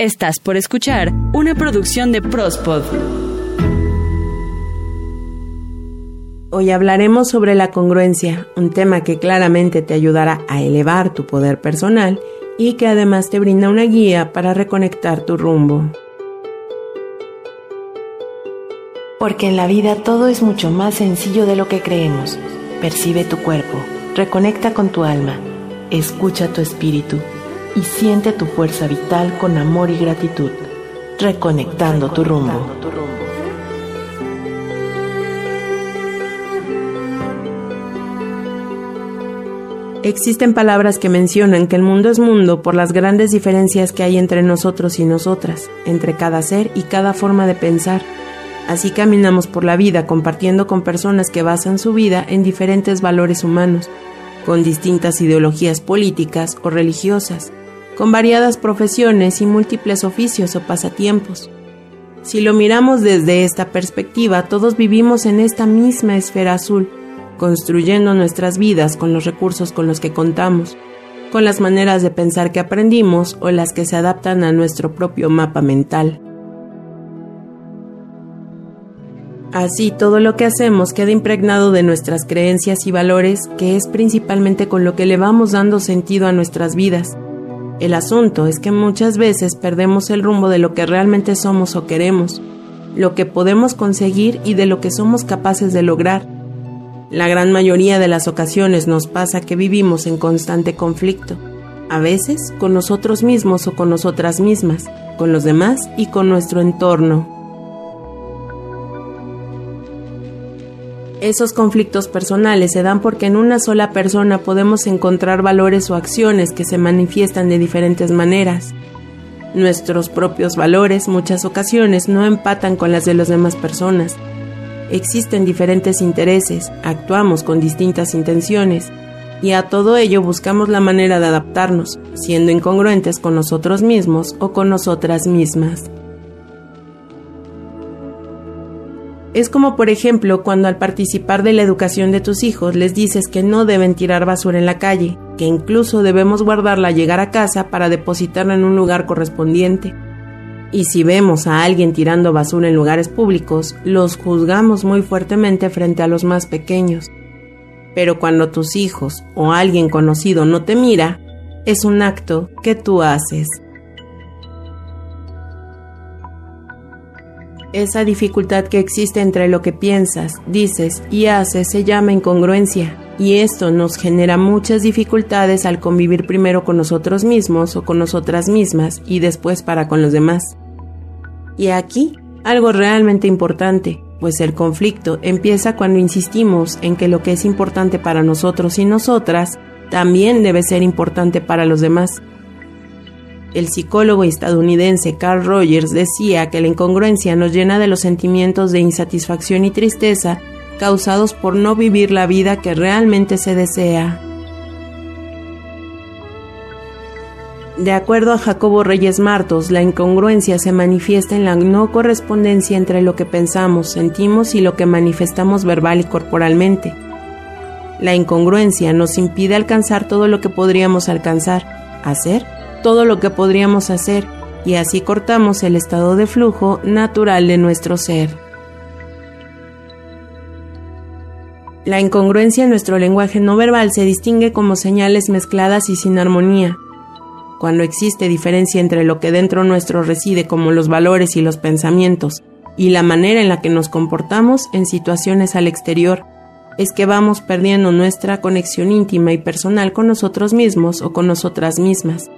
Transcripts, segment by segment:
Estás por escuchar una producción de Prospod. Hoy hablaremos sobre la congruencia, un tema que claramente te ayudará a elevar tu poder personal y que además te brinda una guía para reconectar tu rumbo. Porque en la vida todo es mucho más sencillo de lo que creemos. Percibe tu cuerpo, reconecta con tu alma, escucha tu espíritu y siente tu fuerza vital con amor y gratitud, reconectando tu rumbo. Existen palabras que mencionan que el mundo es mundo por las grandes diferencias que hay entre nosotros y nosotras, entre cada ser y cada forma de pensar. Así caminamos por la vida compartiendo con personas que basan su vida en diferentes valores humanos, con distintas ideologías políticas o religiosas, con variadas profesiones y múltiples oficios o pasatiempos. Si lo miramos desde esta perspectiva, todos vivimos en esta misma esfera azul, construyendo nuestras vidas con los recursos con los que contamos, con las maneras de pensar que aprendimos o las que se adaptan a nuestro propio mapa mental. Así, todo lo que hacemos queda impregnado de nuestras creencias y valores, que es principalmente con lo que le vamos dando sentido a nuestras vidas el asunto es que muchas veces perdemos el rumbo de lo que realmente somos o queremos, lo que podemos conseguir y de lo que somos capaces de lograr. La gran mayoría de las ocasiones nos pasa que vivimos en constante conflicto, a veces con nosotros mismos o con nosotras mismas, con los demás y con nuestro entorno. Esos conflictos personales se dan porque en una sola persona podemos encontrar valores o acciones que se manifiestan de diferentes maneras. Nuestros propios valores muchas ocasiones no empatan con las de las demás personas. Existen diferentes intereses, actuamos con distintas intenciones y a todo ello buscamos la manera de adaptarnos, siendo incongruentes con nosotros mismos o con nosotras mismas. Es como por ejemplo cuando al participar de la educación de tus hijos les dices que no deben tirar basura en la calle, que incluso debemos guardarla al llegar a casa para depositarla en un lugar correspondiente. Y si vemos a alguien tirando basura en lugares públicos, los juzgamos muy fuertemente frente a los más pequeños. Pero cuando tus hijos o alguien conocido no te mira, es un acto que tú haces. Esa dificultad que existe entre lo que piensas, dices y haces se llama incongruencia, y esto nos genera muchas dificultades al convivir primero con nosotros mismos o con nosotras mismas y después para con los demás. Y aquí, algo realmente importante, pues el conflicto empieza cuando insistimos en que lo que es importante para nosotros y nosotras también debe ser importante para los demás. El psicólogo estadounidense Carl Rogers decía que la incongruencia nos llena de los sentimientos de insatisfacción y tristeza causados por no vivir la vida que realmente se desea. De acuerdo a Jacobo Reyes Martos, la incongruencia se manifiesta en la no correspondencia entre lo que pensamos, sentimos y lo que manifestamos verbal y corporalmente. La incongruencia nos impide alcanzar todo lo que podríamos alcanzar, hacer todo lo que podríamos hacer y así cortamos el estado de flujo natural de nuestro ser. La incongruencia en nuestro lenguaje no verbal se distingue como señales mezcladas y sin armonía. Cuando existe diferencia entre lo que dentro nuestro reside como los valores y los pensamientos y la manera en la que nos comportamos en situaciones al exterior, es que vamos perdiendo nuestra conexión íntima y personal con nosotros mismos o con nosotras mismas.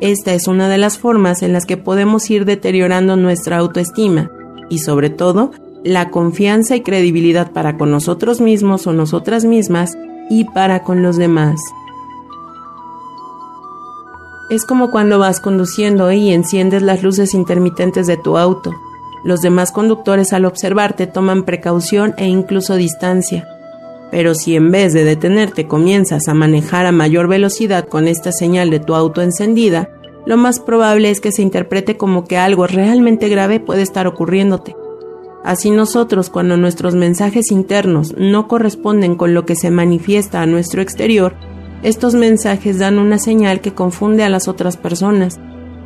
Esta es una de las formas en las que podemos ir deteriorando nuestra autoestima y sobre todo la confianza y credibilidad para con nosotros mismos o nosotras mismas y para con los demás. Es como cuando vas conduciendo y enciendes las luces intermitentes de tu auto. Los demás conductores al observarte toman precaución e incluso distancia. Pero si en vez de detenerte comienzas a manejar a mayor velocidad con esta señal de tu auto encendida, lo más probable es que se interprete como que algo realmente grave puede estar ocurriéndote. Así nosotros, cuando nuestros mensajes internos no corresponden con lo que se manifiesta a nuestro exterior, estos mensajes dan una señal que confunde a las otras personas,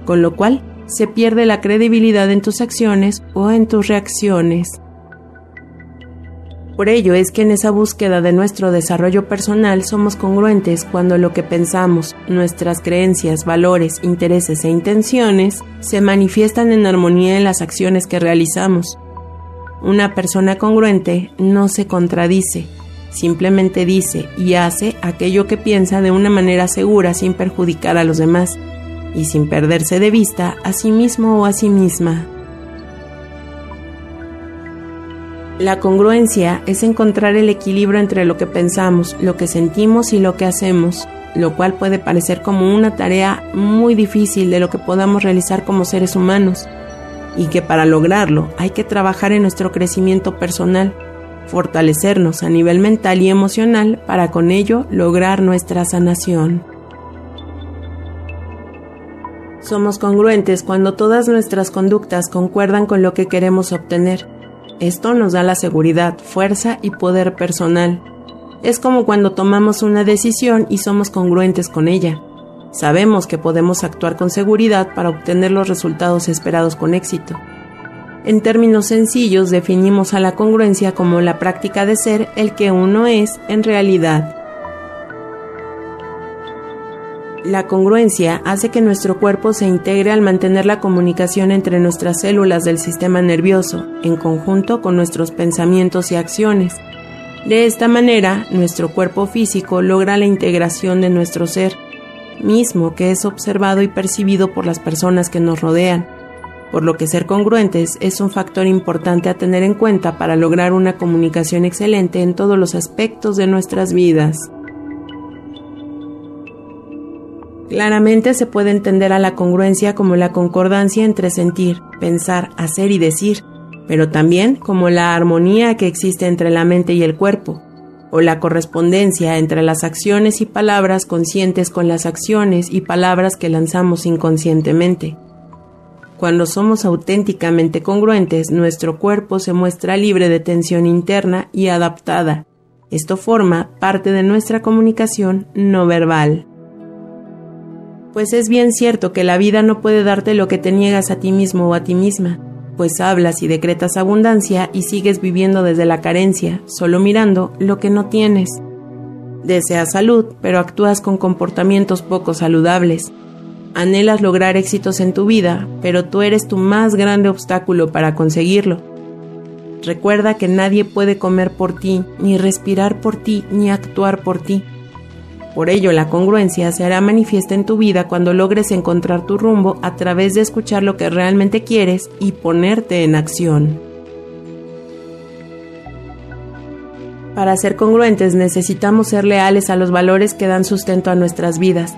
con lo cual se pierde la credibilidad en tus acciones o en tus reacciones. Por ello es que en esa búsqueda de nuestro desarrollo personal somos congruentes cuando lo que pensamos, nuestras creencias, valores, intereses e intenciones se manifiestan en armonía en las acciones que realizamos. Una persona congruente no se contradice, simplemente dice y hace aquello que piensa de una manera segura sin perjudicar a los demás y sin perderse de vista a sí mismo o a sí misma. La congruencia es encontrar el equilibrio entre lo que pensamos, lo que sentimos y lo que hacemos, lo cual puede parecer como una tarea muy difícil de lo que podamos realizar como seres humanos, y que para lograrlo hay que trabajar en nuestro crecimiento personal, fortalecernos a nivel mental y emocional para con ello lograr nuestra sanación. Somos congruentes cuando todas nuestras conductas concuerdan con lo que queremos obtener esto nos da la seguridad, fuerza y poder personal. Es como cuando tomamos una decisión y somos congruentes con ella. Sabemos que podemos actuar con seguridad para obtener los resultados esperados con éxito. En términos sencillos definimos a la congruencia como la práctica de ser el que uno es en realidad. La congruencia hace que nuestro cuerpo se integre al mantener la comunicación entre nuestras células del sistema nervioso, en conjunto con nuestros pensamientos y acciones. De esta manera, nuestro cuerpo físico logra la integración de nuestro ser, mismo que es observado y percibido por las personas que nos rodean, por lo que ser congruentes es un factor importante a tener en cuenta para lograr una comunicación excelente en todos los aspectos de nuestras vidas. Claramente se puede entender a la congruencia como la concordancia entre sentir, pensar, hacer y decir, pero también como la armonía que existe entre la mente y el cuerpo, o la correspondencia entre las acciones y palabras conscientes con las acciones y palabras que lanzamos inconscientemente. Cuando somos auténticamente congruentes, nuestro cuerpo se muestra libre de tensión interna y adaptada. Esto forma parte de nuestra comunicación no verbal. Pues es bien cierto que la vida no puede darte lo que te niegas a ti mismo o a ti misma, pues hablas y decretas abundancia y sigues viviendo desde la carencia, solo mirando lo que no tienes. Deseas salud, pero actúas con comportamientos poco saludables. Anhelas lograr éxitos en tu vida, pero tú eres tu más grande obstáculo para conseguirlo. Recuerda que nadie puede comer por ti, ni respirar por ti, ni actuar por ti. Por ello, la congruencia se hará manifiesta en tu vida cuando logres encontrar tu rumbo a través de escuchar lo que realmente quieres y ponerte en acción. Para ser congruentes necesitamos ser leales a los valores que dan sustento a nuestras vidas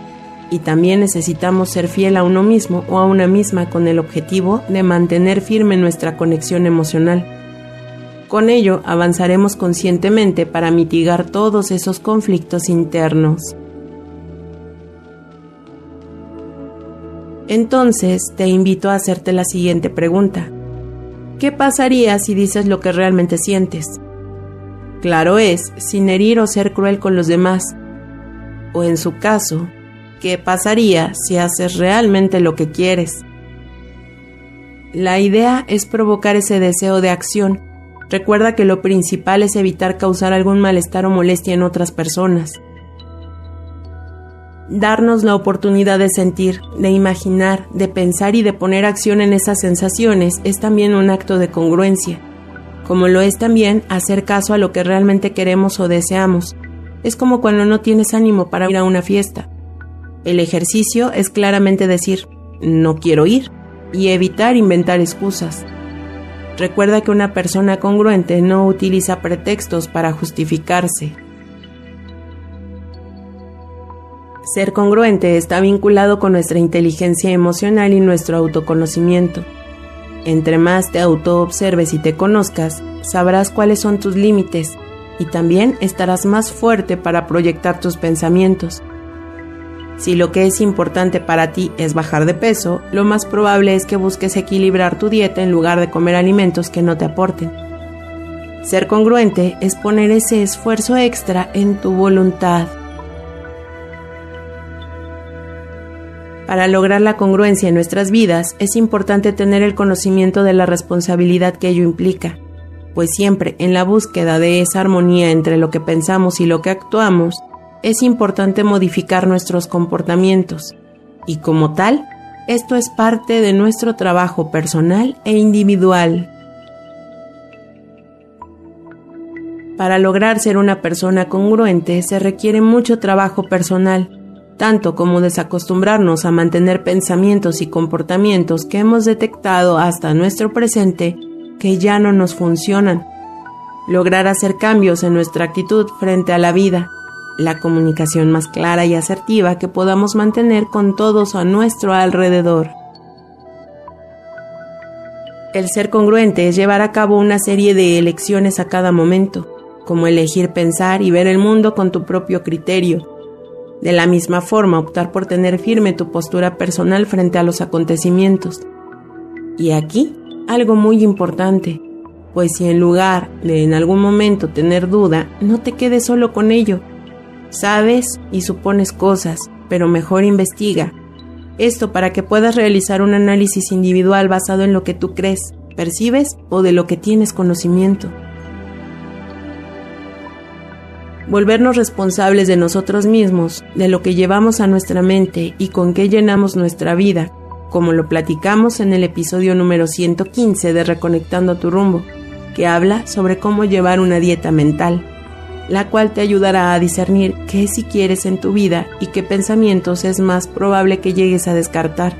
y también necesitamos ser fiel a uno mismo o a una misma con el objetivo de mantener firme nuestra conexión emocional. Con ello avanzaremos conscientemente para mitigar todos esos conflictos internos. Entonces te invito a hacerte la siguiente pregunta. ¿Qué pasaría si dices lo que realmente sientes? Claro es, sin herir o ser cruel con los demás. O en su caso, ¿qué pasaría si haces realmente lo que quieres? La idea es provocar ese deseo de acción Recuerda que lo principal es evitar causar algún malestar o molestia en otras personas. Darnos la oportunidad de sentir, de imaginar, de pensar y de poner acción en esas sensaciones es también un acto de congruencia, como lo es también hacer caso a lo que realmente queremos o deseamos. Es como cuando no tienes ánimo para ir a una fiesta. El ejercicio es claramente decir, no quiero ir, y evitar inventar excusas. Recuerda que una persona congruente no utiliza pretextos para justificarse. Ser congruente está vinculado con nuestra inteligencia emocional y nuestro autoconocimiento. Entre más te autoobserves y te conozcas, sabrás cuáles son tus límites y también estarás más fuerte para proyectar tus pensamientos. Si lo que es importante para ti es bajar de peso, lo más probable es que busques equilibrar tu dieta en lugar de comer alimentos que no te aporten. Ser congruente es poner ese esfuerzo extra en tu voluntad. Para lograr la congruencia en nuestras vidas es importante tener el conocimiento de la responsabilidad que ello implica, pues siempre en la búsqueda de esa armonía entre lo que pensamos y lo que actuamos, es importante modificar nuestros comportamientos, y como tal, esto es parte de nuestro trabajo personal e individual. Para lograr ser una persona congruente se requiere mucho trabajo personal, tanto como desacostumbrarnos a mantener pensamientos y comportamientos que hemos detectado hasta nuestro presente que ya no nos funcionan, lograr hacer cambios en nuestra actitud frente a la vida, la comunicación más clara y asertiva que podamos mantener con todos a nuestro alrededor. El ser congruente es llevar a cabo una serie de elecciones a cada momento, como elegir pensar y ver el mundo con tu propio criterio, de la misma forma, optar por tener firme tu postura personal frente a los acontecimientos. Y aquí, algo muy importante, pues si en lugar de en algún momento tener duda, no te quedes solo con ello. Sabes y supones cosas, pero mejor investiga. Esto para que puedas realizar un análisis individual basado en lo que tú crees, percibes o de lo que tienes conocimiento. volvernos responsables de nosotros mismos, de lo que llevamos a nuestra mente y con qué llenamos nuestra vida, como lo platicamos en el episodio número 115 de Reconectando tu rumbo, que habla sobre cómo llevar una dieta mental, la cual te ayudará a discernir qué si quieres en tu vida y qué pensamientos es más probable que llegues a descartar,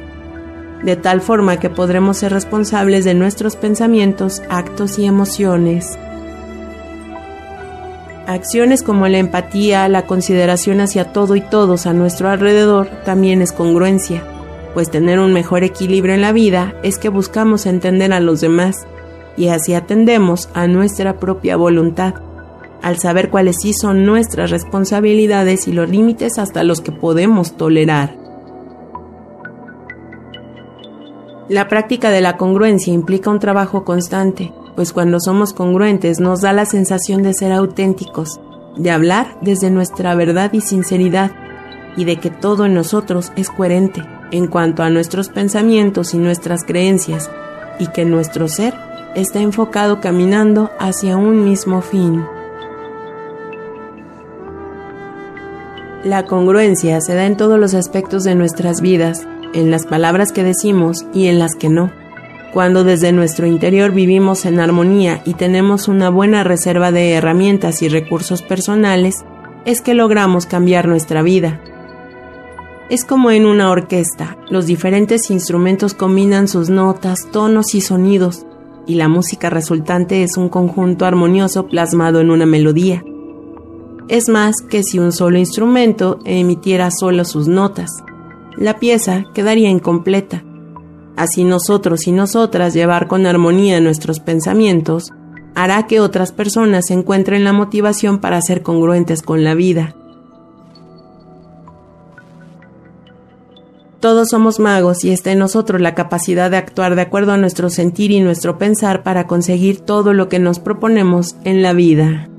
de tal forma que podremos ser responsables de nuestros pensamientos, actos y emociones. Acciones como la empatía, la consideración hacia todo y todos a nuestro alrededor también es congruencia, pues tener un mejor equilibrio en la vida es que buscamos entender a los demás y así atendemos a nuestra propia voluntad, al saber cuáles son nuestras responsabilidades y los límites hasta los que podemos tolerar. La práctica de la congruencia implica un trabajo constante, pues cuando somos congruentes nos da la sensación de ser auténticos, de hablar desde nuestra verdad y sinceridad, y de que todo en nosotros es coherente en cuanto a nuestros pensamientos y nuestras creencias, y que nuestro ser está enfocado caminando hacia un mismo fin. La congruencia se da en todos los aspectos de nuestras vidas, en las palabras que decimos y en las que no cuando desde nuestro interior vivimos en armonía y tenemos una buena reserva de herramientas y recursos personales, es que logramos cambiar nuestra vida. Es como en una orquesta, los diferentes instrumentos combinan sus notas, tonos y sonidos, y la música resultante es un conjunto armonioso plasmado en una melodía. Es más que si un solo instrumento emitiera solo sus notas. La pieza quedaría incompleta Así nosotros y nosotras llevar con armonía nuestros pensamientos hará que otras personas encuentren la motivación para ser congruentes con la vida. Todos somos magos y está en nosotros la capacidad de actuar de acuerdo a nuestro sentir y nuestro pensar para conseguir todo lo que nos proponemos en la vida.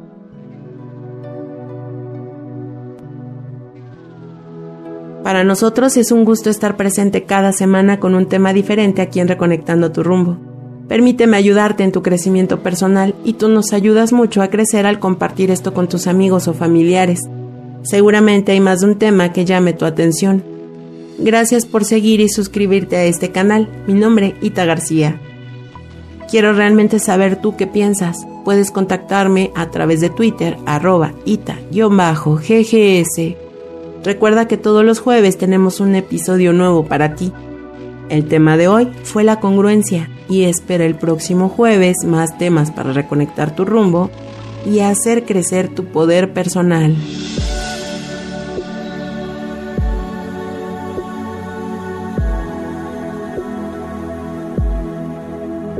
Nosotros es un gusto estar presente cada semana con un tema diferente aquí en Reconectando tu rumbo. Permíteme ayudarte en tu crecimiento personal y tú nos ayudas mucho a crecer al compartir esto con tus amigos o familiares. Seguramente hay más de un tema que llame tu atención. Gracias por seguir y suscribirte a este canal. Mi nombre, Ita García. Quiero realmente saber tú qué piensas. Puedes contactarme a través de Twitter, arroba ita-ggs Recuerda que todos los jueves tenemos un episodio nuevo para ti. El tema de hoy fue la congruencia y espera el próximo jueves más temas para reconectar tu rumbo y hacer crecer tu poder personal.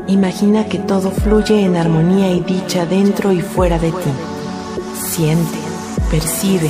Imagina que todo fluye en armonía y dicha dentro y fuera de ti. Siente, percibe